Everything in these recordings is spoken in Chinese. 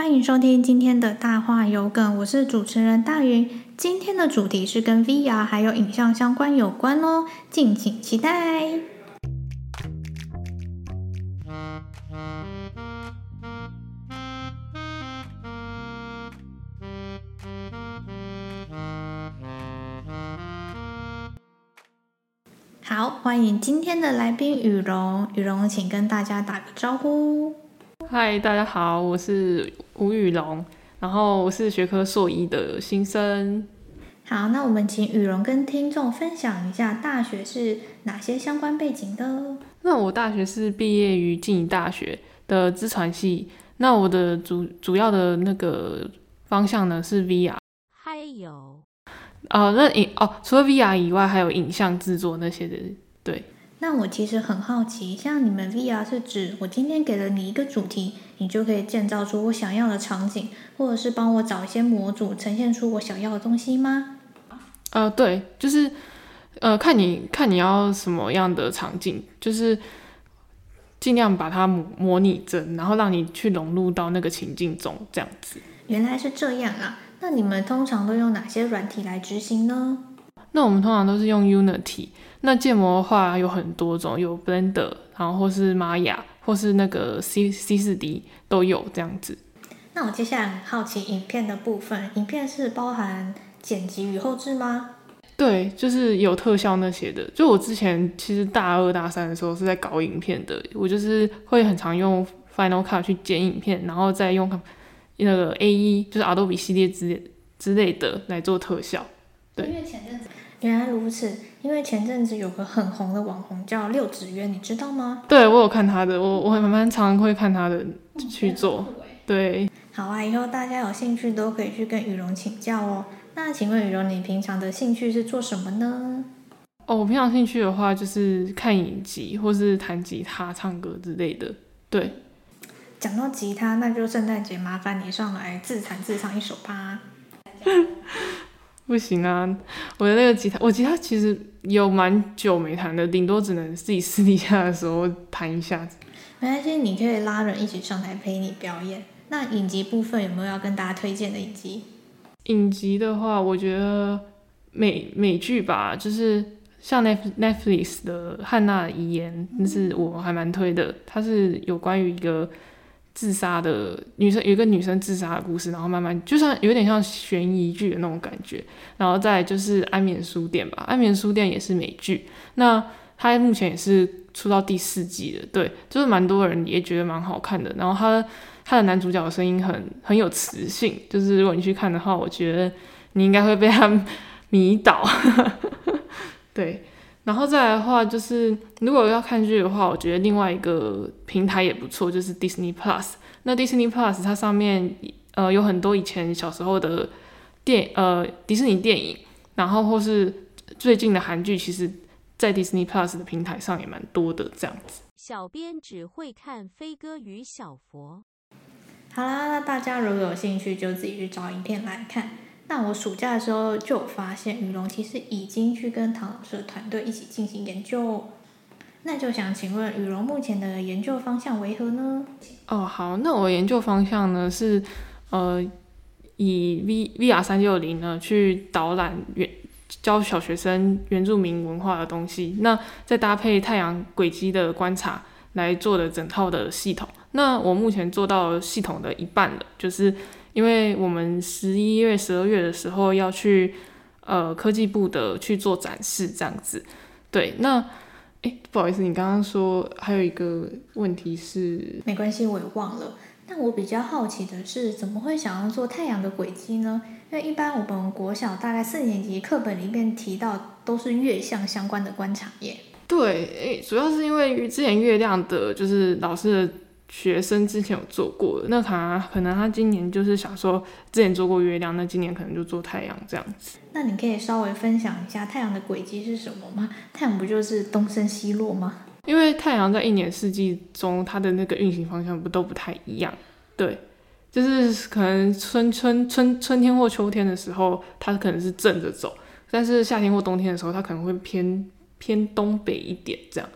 欢迎收听今天的大话有梗，我是主持人大云。今天的主题是跟 VR 还有影像相关有关哦，敬请期待。好，欢迎今天的来宾雨蓉，雨蓉请跟大家打个招呼。嗨，大家好，我是吴雨龙，然后我是学科硕一的新生。好，那我们请雨龙跟听众分享一下大学是哪些相关背景的。那我大学是毕业于静宜大学的资传系，那我的主主要的那个方向呢是 VR，还有，呃，那影哦，除了 VR 以外，还有影像制作那些的，对。那我其实很好奇，像你们 VR 是指我今天给了你一个主题，你就可以建造出我想要的场景，或者是帮我找一些模组呈现出我想要的东西吗？呃，对，就是呃，看你看你要什么样的场景，就是尽量把它模模拟真，然后让你去融入到那个情境中，这样子。原来是这样啊！那你们通常都用哪些软体来执行呢？那我们通常都是用 Unity。那建模的话有很多种，有 Blender，然后或是 Maya，或是那个 C C 四 D 都有这样子。那我接下来很好奇影片的部分，影片是包含剪辑与后置吗？对，就是有特效那些的。就我之前其实大二大三的时候是在搞影片的，我就是会很常用 Final Cut 去剪影片，然后再用那个 AE，就是 Adobe 系列之类之类的来做特效。对。因为前阵子原来如此，因为前阵子有个很红的网红叫六子渊，你知道吗？对，我有看他的，我我还蛮常常会看他的去做。对，好啊，以后大家有兴趣都可以去跟雨蓉请教哦。那请问雨蓉，你平常的兴趣是做什么呢？哦，我平常兴趣的话就是看影集，或是弹吉他、唱歌之类的。对，讲到吉他，那就圣诞节麻烦你上来自弹自唱一首吧。不行啊，我的那个吉他，我吉他其实有蛮久没弹的，顶多只能自己私底下的时候弹一下子。没关系，你可以拉人一起上台陪你表演。那影集部分有没有要跟大家推荐的影集？影集的话，我觉得美美剧吧，就是像 Netflix 的《汉娜的遗言》，那是我还蛮推的。它是有关于一个。自杀的女生，有一个女生自杀的故事，然后慢慢就像有点像悬疑剧的那种感觉，然后再就是安眠书店吧，安眠书店也是美剧，那它目前也是出到第四季了，对，就是蛮多人也觉得蛮好看的，然后他他的男主角的声音很很有磁性，就是如果你去看的话，我觉得你应该会被他迷倒，对。然后再来的话，就是如果要看剧的话，我觉得另外一个平台也不错，就是 Disney Plus。那 Disney Plus 它上面呃有很多以前小时候的电呃迪士尼电影，然后或是最近的韩剧，其实在 Disney Plus 的平台上也蛮多的这样子。小编只会看飞哥与小佛。好啦，那大家如果有兴趣，就自己去找影片来看。那我暑假的时候就发现，雨龙其实已经去跟唐老师的团队一起进行研究。那就想请问雨龙目前的研究方向为何呢？哦，好，那我研究方向呢是，呃，以 V VR 三六零呢去导览原教小学生原住民文化的东西，那再搭配太阳轨迹的观察来做的整套的系统。那我目前做到系统的一半了，就是。因为我们十一月、十二月的时候要去呃科技部的去做展示，这样子。对，那诶，不好意思，你刚刚说还有一个问题是？没关系，我也忘了。但我比较好奇的是，怎么会想要做太阳的轨迹呢？因为一般我们国小大概四年级课本里面提到都是月相相关的观察耶。对，诶，主要是因为之前月亮的，就是老师的。学生之前有做过的，那可能可能他今年就是想说，之前做过月亮，那今年可能就做太阳这样子。那你可以稍微分享一下太阳的轨迹是什么吗？太阳不就是东升西落吗？因为太阳在一年四季中，它的那个运行方向不都不太一样。对，就是可能春春春春天或秋天的时候，它可能是正着走，但是夏天或冬天的时候，它可能会偏偏东北一点这样。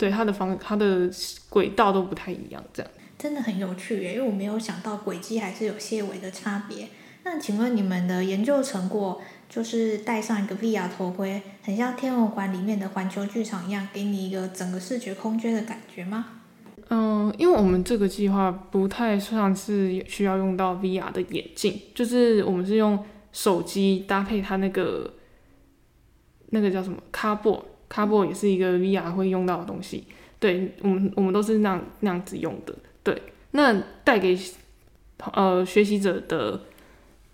对，它的方，它的轨道都不太一样，这样。真的很有趣耶，因为我没有想到轨迹还是有些微的差别。那请问你们的研究成果就是戴上一个 VR 头盔，很像天文馆里面的环球剧场一样，给你一个整个视觉空间的感觉吗？嗯，因为我们这个计划不太算是需要用到 VR 的眼镜，就是我们是用手机搭配它那个那个叫什么 Cardboard，Cardboard 也是一个 VR 会用到的东西。对，我们我们都是那样那样子用的。对，那带给呃学习者的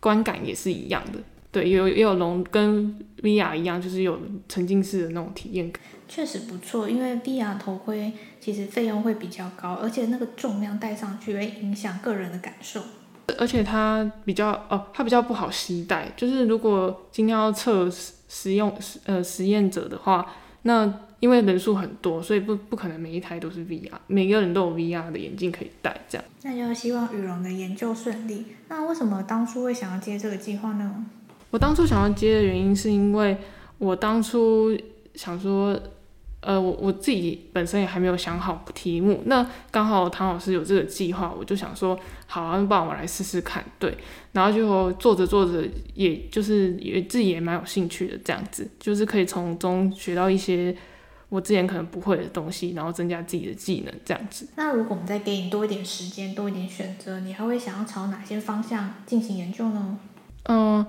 观感也是一样的。对，有也有龙跟 VR 一样，就是有沉浸式的那种体验感。确实不错，因为 VR 头盔其实费用会比较高，而且那个重量戴上去会影响个人的感受。而且它比较哦，它比较不好携带。就是如果今天要测实用呃实验者的话，那因为人数很多，所以不不可能每一台都是 VR，每个人都有 VR 的眼镜可以戴，这样。那就希望羽绒的研究顺利。那为什么当初会想要接这个计划呢？我当初想要接的原因是因为我当初想说，呃，我我自己本身也还没有想好题目，那刚好唐老师有这个计划，我就想说，好啊，那帮我来试试看，对，然后就做着做着，也就是也自己也蛮有兴趣的，这样子，就是可以从中学到一些我之前可能不会的东西，然后增加自己的技能，这样子。那如果我们再给你多一点时间，多一点选择，你还会想要朝哪些方向进行研究呢？嗯。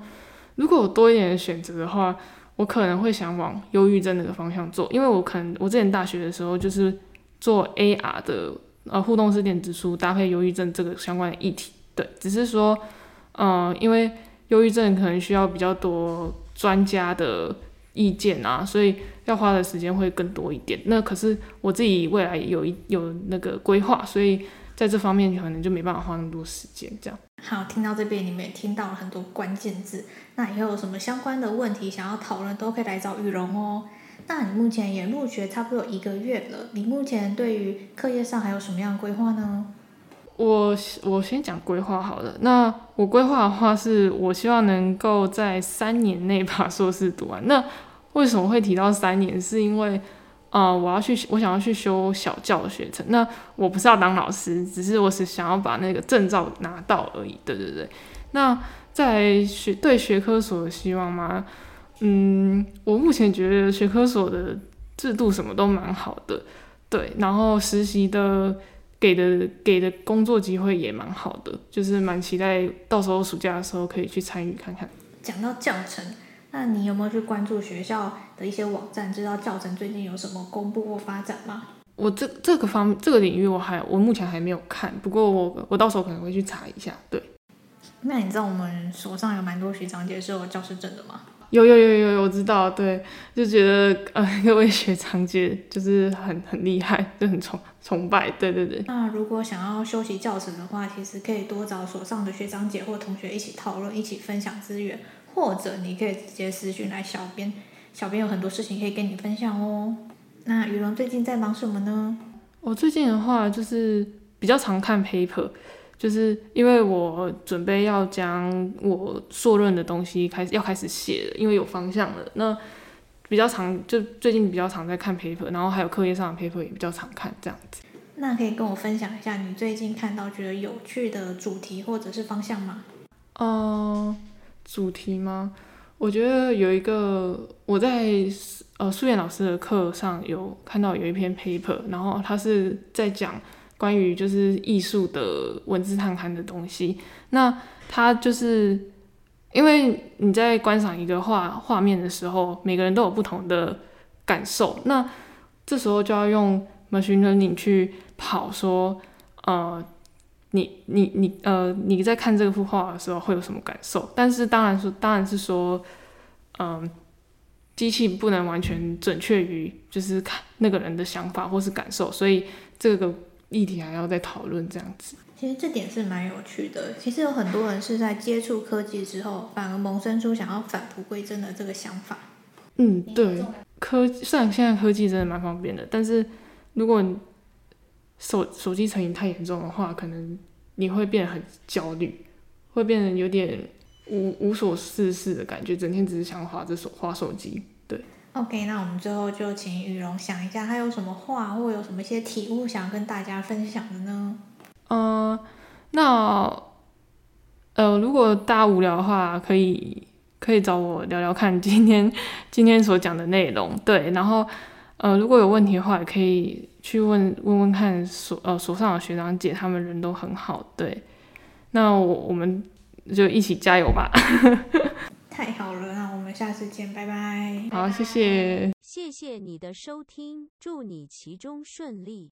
如果我多一点选择的话，我可能会想往忧郁症那个方向做，因为我可能我之前大学的时候就是做 AR 的呃互动式电子书搭配忧郁症这个相关的议题，对，只是说，嗯、因为忧郁症可能需要比较多专家的意见啊，所以要花的时间会更多一点。那可是我自己未来有一有那个规划，所以。在这方面可能就没办法花那么多时间，这样。好，听到这边你们也听到了很多关键字，那以后有什么相关的问题想要讨论，都可以来找羽绒哦。那你目前也入学差不多一个月了，你目前对于课业上还有什么样的规划呢？我我先讲规划好了，那我规划的话是我希望能够在三年内把硕士读完。那为什么会提到三年？是因为。啊、呃，我要去，我想要去修小教学程。那我不是要当老师，只是我是想要把那个证照拿到而已。对对对。那在学对学科所的希望吗？嗯，我目前觉得学科所的制度什么都蛮好的，对。然后实习的给的给的工作机会也蛮好的，就是蛮期待到时候暑假的时候可以去参与看看。讲到教程。那你有没有去关注学校的一些网站，知道教程最近有什么公布或发展吗？我这这个方这个领域我还我目前还没有看，不过我我到时候可能会去查一下。对，那你知道我们手上有蛮多学长姐是有教师证的吗？有有有有，我知道，对，就觉得呃 各位学长姐就是很很厉害，就很崇崇拜，对对对。那如果想要修习教程的话，其实可以多找所上的学长姐或同学一起讨论，一起分享资源。或者你可以直接私讯来小编，小编有很多事情可以跟你分享哦。那雨龙最近在忙什么呢？我最近的话就是比较常看 paper，就是因为我准备要将我硕论的东西开始要开始写了，因为有方向了。那比较常就最近比较常在看 paper，然后还有课业上的 paper 也比较常看这样子。那可以跟我分享一下你最近看到觉得有趣的主题或者是方向吗？嗯、呃。主题吗？我觉得有一个我在呃素颜老师的课上有看到有一篇 paper，然后他是在讲关于就是艺术的文字探勘的东西。那他就是因为你在观赏一个画画面的时候，每个人都有不同的感受，那这时候就要用 machine learning 去跑说呃。你你你呃，你在看这幅画的时候会有什么感受？但是当然说，当然是说，嗯、呃，机器不能完全准确于就是看那个人的想法或是感受，所以这个议题还要再讨论这样子。其实这点是蛮有趣的。其实有很多人是在接触科技之后，反而萌生出想要返璞归真的这个想法。嗯，对，科虽然现在科技真的蛮方便的，但是如果你手手机成瘾太严重的话，可能你会变得很焦虑，会变得有点无无所事事的感觉，整天只是想划着手划手机。对，OK，那我们最后就请雨荣想一下，他有什么话或有什么一些体悟想跟大家分享的呢？嗯，那呃，如果大家无聊的话，可以可以找我聊聊看今天今天所讲的内容。对，然后呃，如果有问题的话，也可以去问问问看所呃所上的学长姐，他们人都很好。对，那我我们就一起加油吧。太好了，那我们下次见，拜拜。好，谢谢。谢谢你的收听，祝你其中顺利。